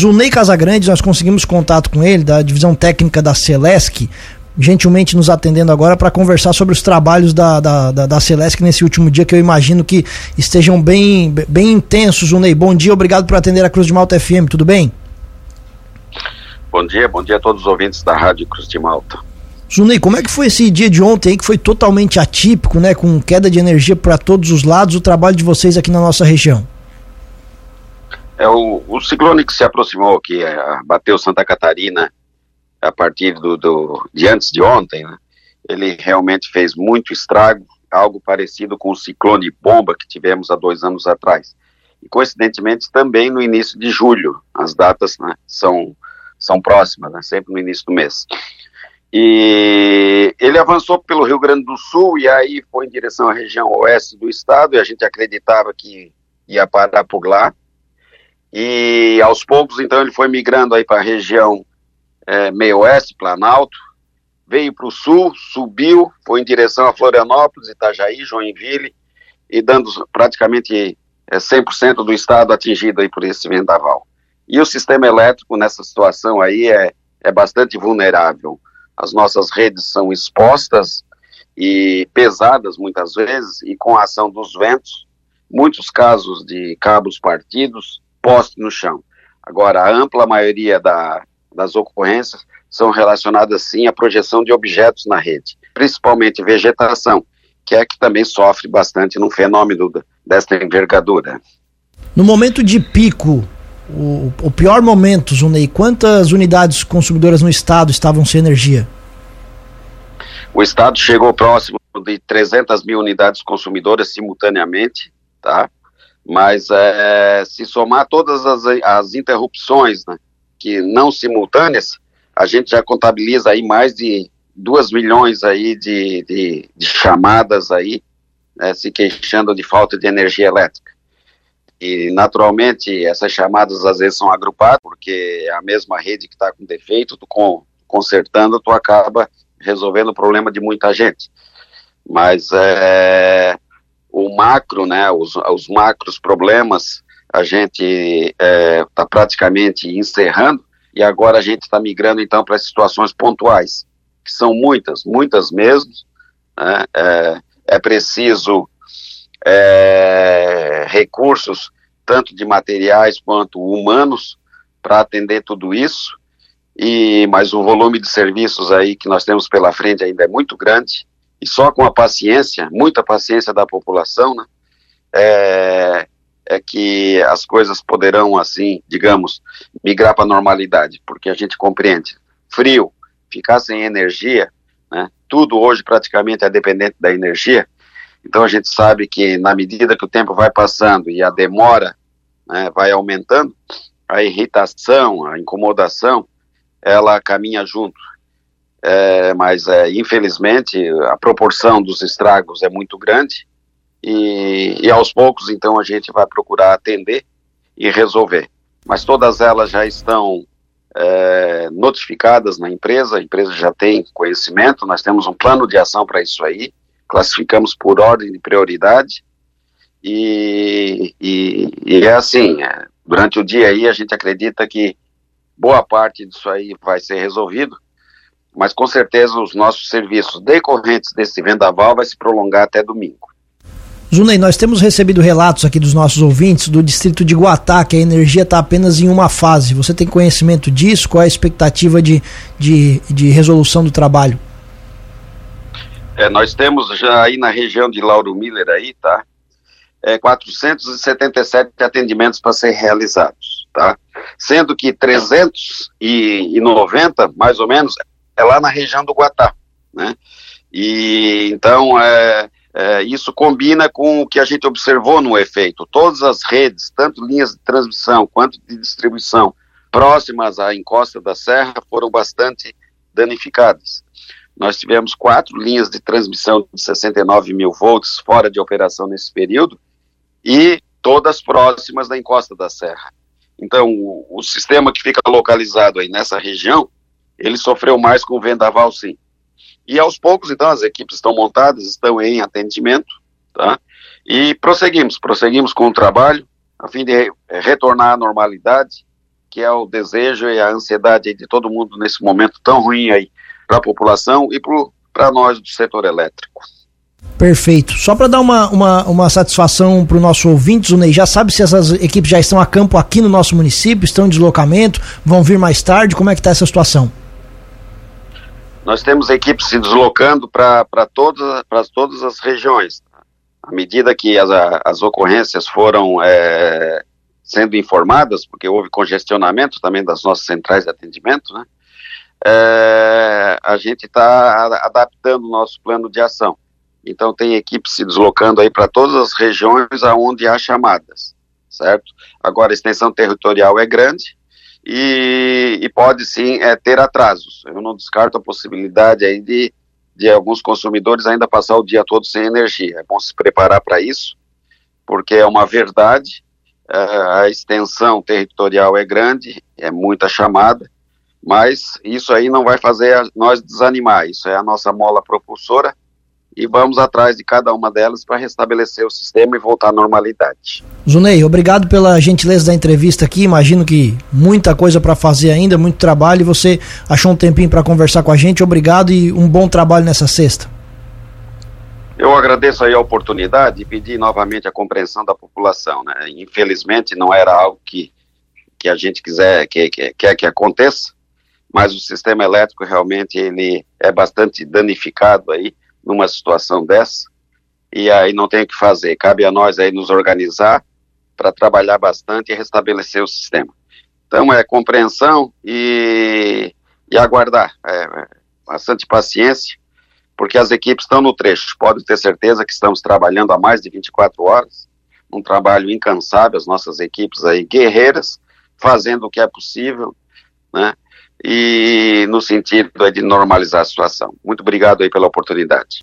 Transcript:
Zunei Casagrande, nós conseguimos contato com ele, da divisão técnica da Celesc, gentilmente nos atendendo agora para conversar sobre os trabalhos da, da, da, da Celesc nesse último dia, que eu imagino que estejam bem, bem intensos, Zunei. Bom dia, obrigado por atender a Cruz de Malta FM, tudo bem? Bom dia, bom dia a todos os ouvintes da Rádio Cruz de Malta. Zunei, como é que foi esse dia de ontem, que foi totalmente atípico, né, com queda de energia para todos os lados, o trabalho de vocês aqui na nossa região? É o, o ciclone que se aproximou, que é, bateu Santa Catarina a partir do, do, de antes de ontem, né, ele realmente fez muito estrago, algo parecido com o ciclone bomba que tivemos há dois anos atrás. E coincidentemente também no início de julho, as datas né, são, são próximas, né, sempre no início do mês. E ele avançou pelo Rio Grande do Sul e aí foi em direção à região oeste do estado, e a gente acreditava que ia parar por lá. E aos poucos, então, ele foi migrando aí para a região é, meio oeste, Planalto, veio para o sul, subiu, foi em direção a Florianópolis, Itajaí, Joinville, e dando praticamente é, 100% do estado atingido aí por esse vendaval. E o sistema elétrico nessa situação aí é, é bastante vulnerável as nossas redes são expostas e pesadas muitas vezes, e com a ação dos ventos, muitos casos de cabos partidos, poste no chão. Agora, a ampla maioria da, das ocorrências são relacionadas sim à projeção de objetos na rede, principalmente vegetação, que é que também sofre bastante num fenômeno desta envergadura. No momento de pico, o, o pior momento, Zunei, quantas unidades consumidoras no estado estavam sem energia? O estado chegou próximo de 300 mil unidades consumidoras simultaneamente, tá? Mas é, se somar todas as, as interrupções, né, que não simultâneas, a gente já contabiliza aí mais de 2 milhões aí de, de, de chamadas aí, né, se queixando de falta de energia elétrica. E, naturalmente, essas chamadas às vezes são agrupadas, porque é a mesma rede que está com defeito, tu com, consertando, tu acaba resolvendo o problema de muita gente. Mas é, o macro, né, os, os macros problemas, a gente está é, tá praticamente encerrando e agora a gente está migrando então para situações pontuais, que são muitas, muitas mesmo. Né, é, é preciso é, recursos, tanto de materiais quanto humanos, para atender tudo isso. E mas o volume de serviços aí que nós temos pela frente ainda é muito grande e só com a paciência, muita paciência da população, né, é, é que as coisas poderão assim, digamos, migrar para a normalidade, porque a gente compreende frio, ficar sem energia, né, tudo hoje praticamente é dependente da energia. Então a gente sabe que na medida que o tempo vai passando e a demora né, vai aumentando, a irritação, a incomodação, ela caminha junto. É, mas é, infelizmente a proporção dos estragos é muito grande e, e aos poucos então a gente vai procurar atender e resolver. Mas todas elas já estão é, notificadas na empresa, a empresa já tem conhecimento, nós temos um plano de ação para isso aí, classificamos por ordem de prioridade e, e, e é assim, é, durante o dia aí a gente acredita que boa parte disso aí vai ser resolvido, mas com certeza os nossos serviços decorrentes desse vendaval vai se prolongar até domingo. Zunei, nós temos recebido relatos aqui dos nossos ouvintes do distrito de Guatá, que a energia está apenas em uma fase. Você tem conhecimento disso? Qual é a expectativa de, de, de resolução do trabalho? É, nós temos já aí na região de Lauro Miller aí, tá? É, 477 atendimentos para ser realizados, tá? sendo que 390, mais ou menos, é lá na região do Guatá, né? E então é, é, isso combina com o que a gente observou no efeito. Todas as redes, tanto linhas de transmissão quanto de distribuição, próximas à encosta da serra, foram bastante danificadas. Nós tivemos quatro linhas de transmissão de 69 mil volts fora de operação nesse período e todas próximas da encosta da serra. Então, o, o, sistema que fica localizado aí nessa região, ele sofreu mais com o vendaval, sim. E aos poucos, então, as equipes estão montadas, estão em atendimento, tá? E prosseguimos, prosseguimos com o trabalho, a fim de retornar à normalidade que é o desejo e a ansiedade de todo mundo nesse momento tão ruim aí para a população e para nós do setor elétrico. Perfeito. Só para dar uma, uma, uma satisfação para o nosso ouvinte, Zunei, já sabe se essas equipes já estão a campo aqui no nosso município, estão em deslocamento, vão vir mais tarde, como é que está essa situação? Nós temos equipes se deslocando para todas, todas as regiões. À medida que as, as ocorrências foram é, sendo informadas, porque houve congestionamento também das nossas centrais de atendimento, né? É, a gente está adaptando o nosso plano de ação. Então tem equipes se deslocando aí para todas as regiões aonde há chamadas, certo? Agora a extensão territorial é grande e, e pode sim é, ter atrasos. Eu não descarto a possibilidade aí de, de alguns consumidores ainda passar o dia todo sem energia. É bom se preparar para isso, porque é uma verdade. É, a extensão territorial é grande, é muita chamada, mas isso aí não vai fazer nós desanimar. Isso é a nossa mola propulsora e vamos atrás de cada uma delas para restabelecer o sistema e voltar à normalidade. Zunei, obrigado pela gentileza da entrevista aqui. Imagino que muita coisa para fazer ainda, muito trabalho. E você achou um tempinho para conversar com a gente. Obrigado e um bom trabalho nessa sexta. Eu agradeço aí a oportunidade e pedir novamente a compreensão da população. Né? Infelizmente não era algo que, que a gente quiser que, que, quer que aconteça, mas o sistema elétrico realmente ele é bastante danificado aí numa situação dessa, e aí não tem o que fazer. Cabe a nós aí nos organizar para trabalhar bastante e restabelecer o sistema. Então é compreensão e, e aguardar, é, bastante paciência, porque as equipes estão no trecho. Pode ter certeza que estamos trabalhando há mais de 24 horas, um trabalho incansável, as nossas equipes aí guerreiras, fazendo o que é possível, né? E no sentido de normalizar a situação. Muito obrigado aí pela oportunidade.